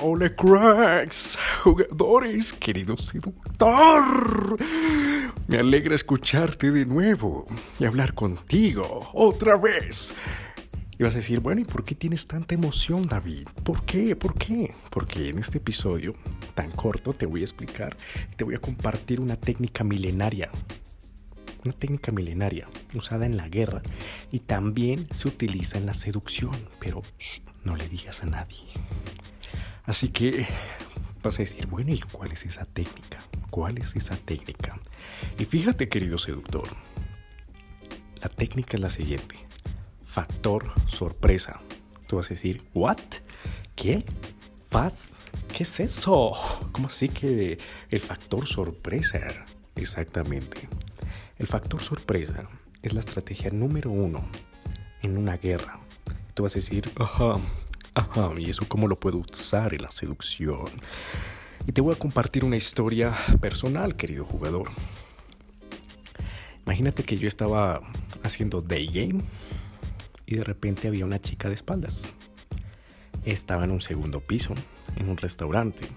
Hola cracks, jugadores, querido seductor. Me alegra escucharte de nuevo y hablar contigo otra vez. Y vas a decir, bueno, ¿y por qué tienes tanta emoción, David? ¿Por qué? ¿Por qué? Porque en este episodio tan corto te voy a explicar, te voy a compartir una técnica milenaria. Una técnica milenaria usada en la guerra y también se utiliza en la seducción, pero no le digas a nadie. Así que vas a decir, bueno, ¿y cuál es esa técnica? ¿Cuál es esa técnica? Y fíjate, querido seductor, la técnica es la siguiente. Factor sorpresa. Tú vas a decir, ¿what? ¿Qué? ¿Faz? ¿Qué es eso? ¿Cómo así que el factor sorpresa? Exactamente. El factor sorpresa es la estrategia número uno en una guerra. Tú vas a decir, ajá, Ajá, ¿y eso cómo lo puedo usar en la seducción? Y te voy a compartir una historia personal, querido jugador. Imagínate que yo estaba haciendo day game y de repente había una chica de espaldas. Estaba en un segundo piso, en un restaurante.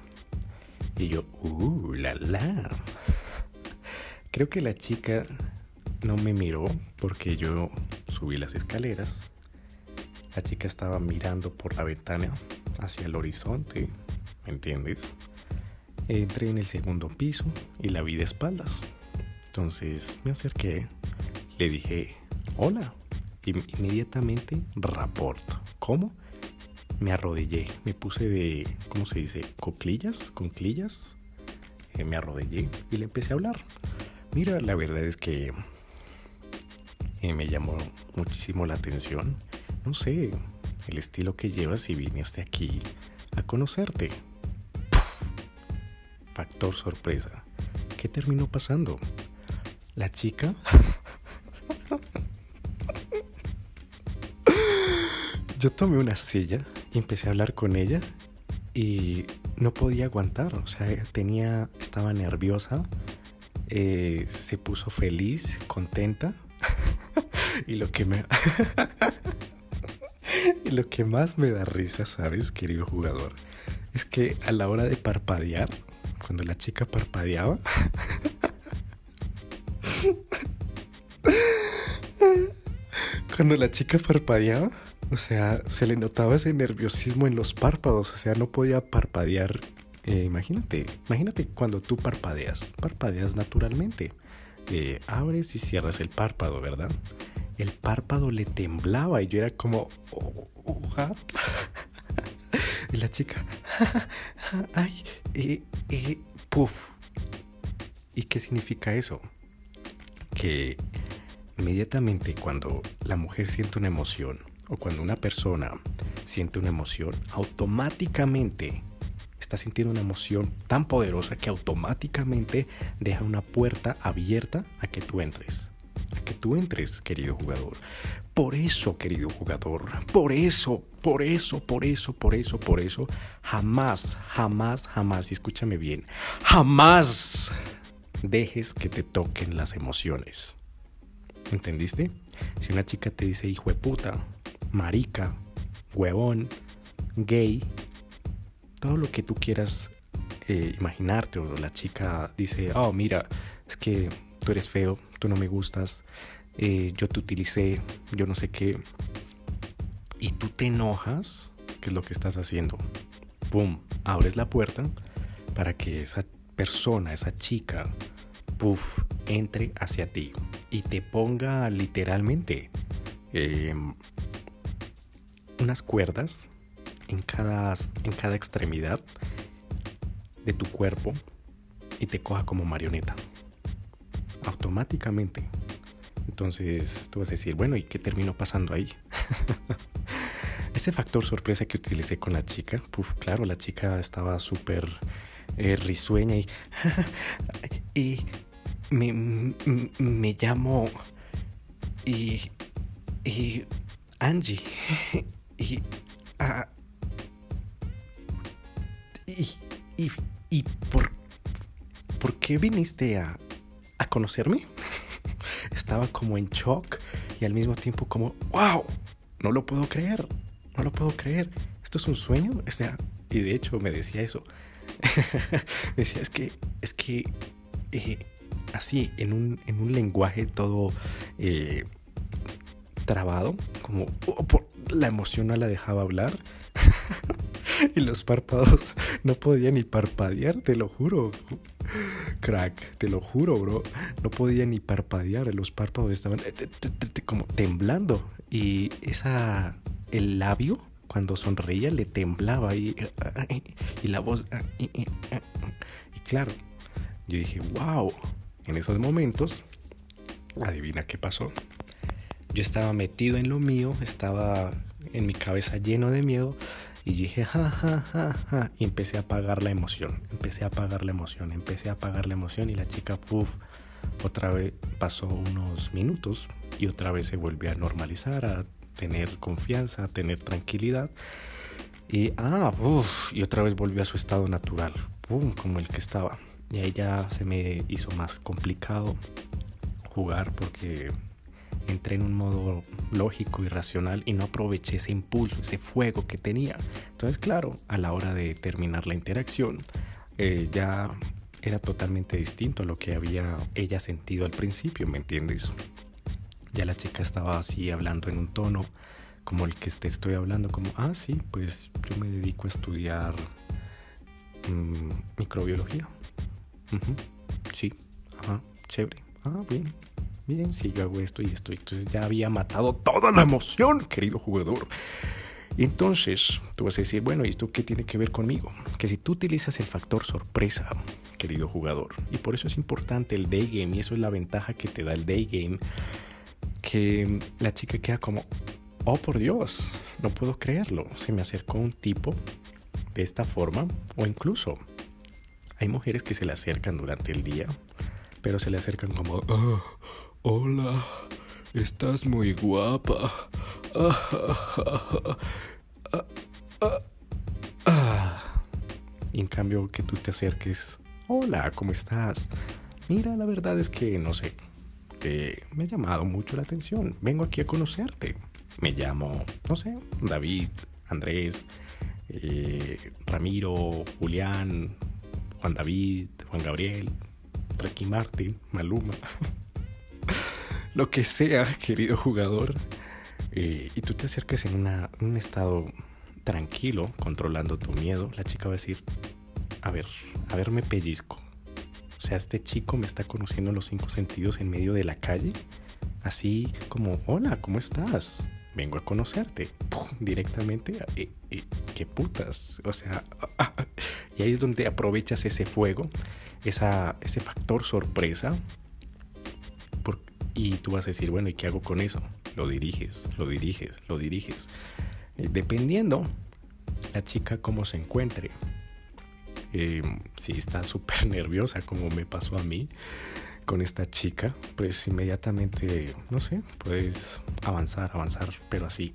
Y yo, uh, la la. Creo que la chica no me miró porque yo subí las escaleras la chica estaba mirando por la ventana hacia el horizonte, ¿me entiendes? Entré en el segundo piso y la vi de espaldas. Entonces me acerqué, le dije, hola. Inmediatamente raporto. ¿Cómo? Me arrodillé, me puse de, ¿cómo se dice? Coclillas, conclillas. Eh, me arrodillé y le empecé a hablar. Mira, la verdad es que eh, me llamó muchísimo la atención no sé, el estilo que llevas y viniste aquí a conocerte. Factor sorpresa. ¿Qué terminó pasando? La chica... Yo tomé una silla y empecé a hablar con ella y no podía aguantar, o sea, tenía, estaba nerviosa, eh, se puso feliz, contenta y lo que me... Lo que más me da risa, ¿sabes, querido jugador? Es que a la hora de parpadear, cuando la chica parpadeaba, cuando la chica parpadeaba, o sea, se le notaba ese nerviosismo en los párpados, o sea, no podía parpadear. Eh, imagínate, imagínate cuando tú parpadeas, parpadeas naturalmente. Eh, abres y cierras el párpado, ¿verdad? el párpado le temblaba y yo era como, oh, y la chica, ay, eh, eh. ¿Y qué significa eso? Que inmediatamente cuando la mujer siente una emoción o cuando una persona siente una emoción, automáticamente está sintiendo una emoción tan poderosa que automáticamente deja una puerta abierta a que tú entres a que tú entres, querido jugador. Por eso, querido jugador, por eso, por eso, por eso, por eso, por eso, jamás, jamás, jamás, y escúchame bien, jamás dejes que te toquen las emociones. ¿Entendiste? Si una chica te dice hijo de puta, marica, huevón, gay, todo lo que tú quieras eh, imaginarte, o la chica dice, oh, mira, es que eres feo, tú no me gustas, eh, yo te utilicé, yo no sé qué. Y tú te enojas, ¿qué es lo que estás haciendo? ¡Pum! Abres la puerta para que esa persona, esa chica, puff, entre hacia ti y te ponga literalmente em, unas cuerdas en cada, en cada extremidad de tu cuerpo y te coja como marioneta automáticamente. Entonces tú vas a decir, bueno, ¿y qué terminó pasando ahí? Ese factor sorpresa que utilicé con la chica, puf, claro, la chica estaba súper eh, risueña y, y me, me, llamo y, y Angie y, uh, y, y, y por, ¿por qué viniste a, a conocerme. Estaba como en shock y al mismo tiempo como, wow, no lo puedo creer, no lo puedo creer. ¿Esto es un sueño? O sea, Y de hecho me decía eso. decía, es que, es que, eh, así, en un, en un lenguaje todo eh, trabado, como oh, la emoción no la dejaba hablar. y los párpados no podía ni parpadear, te lo juro. Crack, te lo juro, bro. No podía ni parpadear, los párpados estaban eh, como temblando. Y esa, el labio, cuando sonreía, le temblaba y, y la voz. Y claro, yo dije, wow. En esos momentos, adivina qué pasó. Yo estaba metido en lo mío, estaba en mi cabeza lleno de miedo y dije, ja, ja, ja, ja. Y empecé a apagar la emoción. Empecé a apagar la emoción. Empecé a apagar la emoción. Y la chica, puff, otra vez pasó unos minutos y otra vez se volvió a normalizar, a tener confianza, a tener tranquilidad. Y, ah, uff, y otra vez volvió a su estado natural, pum, como el que estaba. Y ahí ya se me hizo más complicado jugar porque entré en un modo lógico y racional y no aproveché ese impulso, ese fuego que tenía. Entonces, claro, a la hora de terminar la interacción, eh, ya era totalmente distinto a lo que había ella sentido al principio, ¿me entiendes? Ya la chica estaba así hablando en un tono como el que te estoy hablando, como, ah, sí, pues yo me dedico a estudiar mm, microbiología. Sí, ajá, chévere. Ah, bien, bien, si yo hago esto y esto. Entonces ya había matado toda la emoción, querido jugador. Entonces tú vas a decir, bueno, ¿y esto qué tiene que ver conmigo? Que si tú utilizas el factor sorpresa, querido jugador, y por eso es importante el day game, y eso es la ventaja que te da el day game, que la chica queda como, oh por Dios, no puedo creerlo, se me acercó un tipo de esta forma, o incluso hay mujeres que se le acercan durante el día, pero se le acercan como, oh, Hola, estás muy guapa. Y en cambio que tú te acerques, hola, ¿cómo estás? Mira, la verdad es que no sé, me ha llamado mucho la atención. Vengo aquí a conocerte. Me llamo, no sé, David, Andrés, eh, Ramiro, Julián, Juan David, Juan Gabriel, Ricky Martin, Maluma. Lo que sea, querido jugador, eh, y tú te acercas en un estado tranquilo, controlando tu miedo, la chica va a decir, a ver, a ver, me pellizco. O sea, este chico me está conociendo los cinco sentidos en medio de la calle, así como, hola, ¿cómo estás? Vengo a conocerte. directamente, eh, eh, qué putas. O sea, y ahí es donde aprovechas ese fuego, esa, ese factor sorpresa y tú vas a decir, bueno, ¿y qué hago con eso? Lo diriges, lo diriges, lo diriges. Eh, dependiendo la chica cómo se encuentre. Eh, si está súper nerviosa como me pasó a mí con esta chica, pues inmediatamente, no sé, puedes avanzar, avanzar, pero así.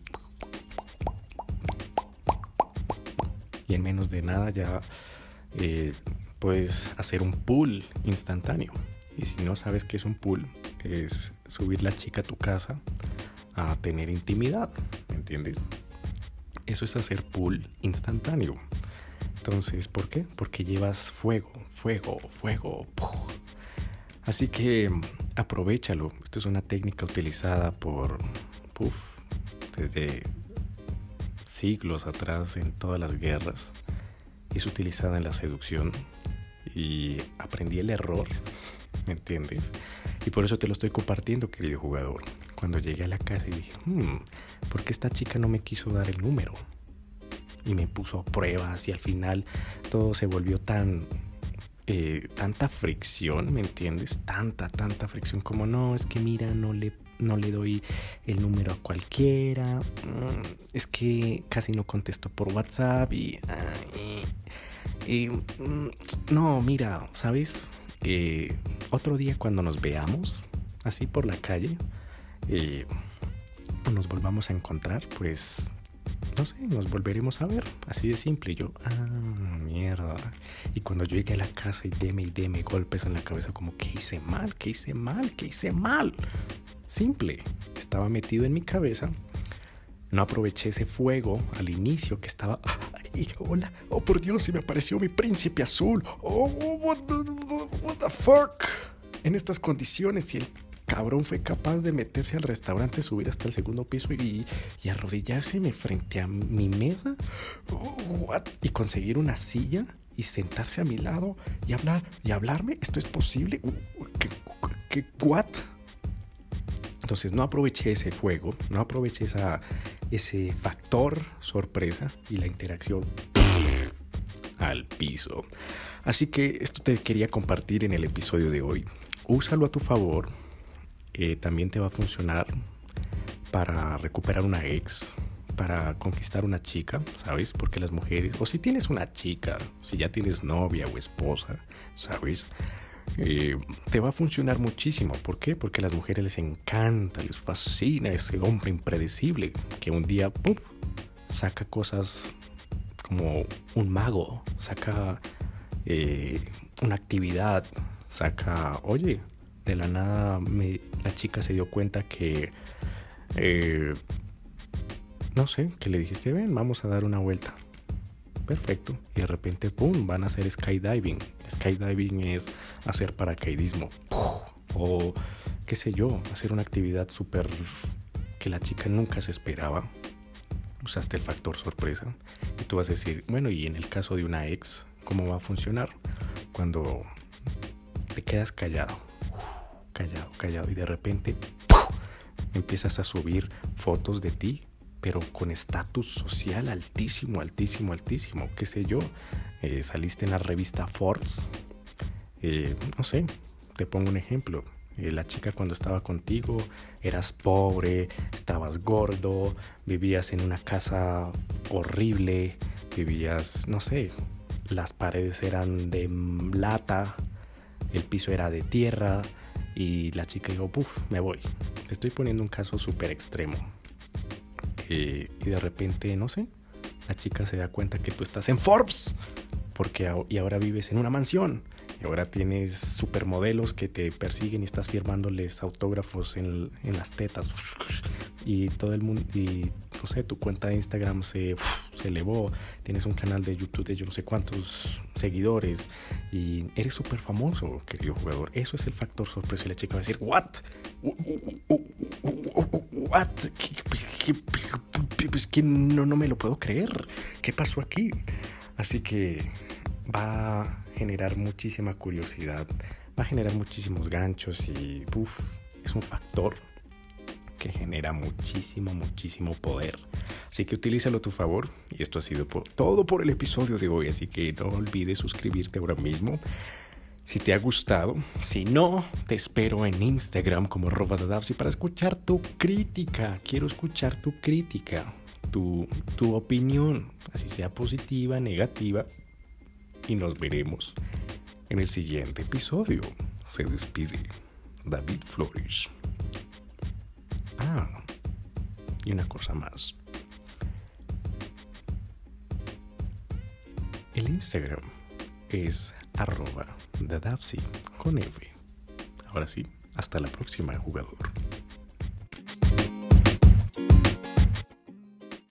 Y en menos de nada ya eh, puedes hacer un pull instantáneo. Y si no sabes qué es un pool, es subir la chica a tu casa a tener intimidad, ¿me entiendes? Eso es hacer pool instantáneo. Entonces, ¿por qué? Porque llevas fuego, fuego, fuego. Así que aprovechalo. Esto es una técnica utilizada por desde siglos atrás en todas las guerras. Es utilizada en la seducción y aprendí el error ¿me entiendes? Y por eso te lo estoy compartiendo, querido jugador. Cuando llegué a la casa y dije, hmm, ¿por qué esta chica no me quiso dar el número? Y me puso pruebas y al final todo se volvió tan... Eh, tanta fricción, ¿me entiendes? Tanta, tanta fricción como no, es que mira, no le no le doy el número a cualquiera. Mm, es que casi no contesto por WhatsApp y, y, mm, no, mira, ¿sabes? Eh, otro día cuando nos veamos, así por la calle, eh, nos volvamos a encontrar, pues, no sé, nos volveremos a ver, así de simple. Y yo, ah, mierda. Y cuando llegué a la casa y deme y deme golpes en la cabeza, como, ¿qué hice mal? ¿Qué hice mal? ¿Qué hice mal? Simple, estaba metido en mi cabeza. No aproveché ese fuego al inicio que estaba y hola, oh por Dios, se me apareció mi príncipe azul. Oh, the, what the fuck. En estas condiciones, si el cabrón fue capaz de meterse al restaurante, subir hasta el segundo piso y, y frente a mi mesa oh, what? y conseguir una silla y sentarse a mi lado y hablar y hablarme, ¿esto es posible? ¿Qué, qué, what? Entonces no aproveché ese fuego, no aproveché ese factor sorpresa y la interacción al piso. Así que esto te quería compartir en el episodio de hoy. Úsalo a tu favor. Eh, también te va a funcionar para recuperar una ex, para conquistar una chica, ¿sabes? Porque las mujeres, o si tienes una chica, si ya tienes novia o esposa, ¿sabes? Eh, te va a funcionar muchísimo. ¿Por qué? Porque a las mujeres les encanta, les fascina ese hombre impredecible que un día ¡pum! saca cosas como un mago, saca eh, una actividad, saca, oye, de la nada la chica se dio cuenta que, eh, no sé, que le dijiste, ven, vamos a dar una vuelta. Perfecto. Y de repente, ¡pum!, van a hacer skydiving. Skydiving es hacer paracaidismo. O, qué sé yo, hacer una actividad súper que la chica nunca se esperaba. Usaste el factor sorpresa. Y tú vas a decir, bueno, y en el caso de una ex, ¿cómo va a funcionar? Cuando te quedas callado, callado, callado, y de repente empiezas a subir fotos de ti pero con estatus social altísimo, altísimo, altísimo. ¿Qué sé yo? Eh, saliste en la revista Forbes. Eh, no sé, te pongo un ejemplo. Eh, la chica cuando estaba contigo eras pobre, estabas gordo, vivías en una casa horrible, vivías, no sé, las paredes eran de lata, el piso era de tierra y la chica dijo, puff, me voy. Te estoy poniendo un caso súper extremo. Y de repente, no sé, la chica se da cuenta que tú estás en Forbes porque y ahora vives en una mansión y ahora tienes supermodelos que te persiguen y estás firmándoles autógrafos en, en las tetas y todo el mundo y no sé tu cuenta de Instagram se, se elevó tienes un canal de YouTube de yo no sé cuántos seguidores y eres súper famoso querido jugador. Eso es el factor sorpresa. Y la chica va a decir what what pues que no, no me lo puedo creer. Qué pasó aquí así que va a generar muchísima curiosidad, va a generar muchísimos ganchos y es un factor que genera muchísimo, muchísimo poder. Así que utilízalo a tu favor. Y esto ha sido todo por el episodio de hoy. Así que no olvides suscribirte ahora mismo. Si te ha gustado, si no, te espero en Instagram como Robadadapsi para escuchar tu crítica. Quiero escuchar tu crítica, tu, tu opinión, así sea positiva, negativa, y nos veremos en el siguiente episodio. Se despide David Flores. Y una cosa más. El Instagram es arroba con F. Ahora sí, hasta la próxima jugador.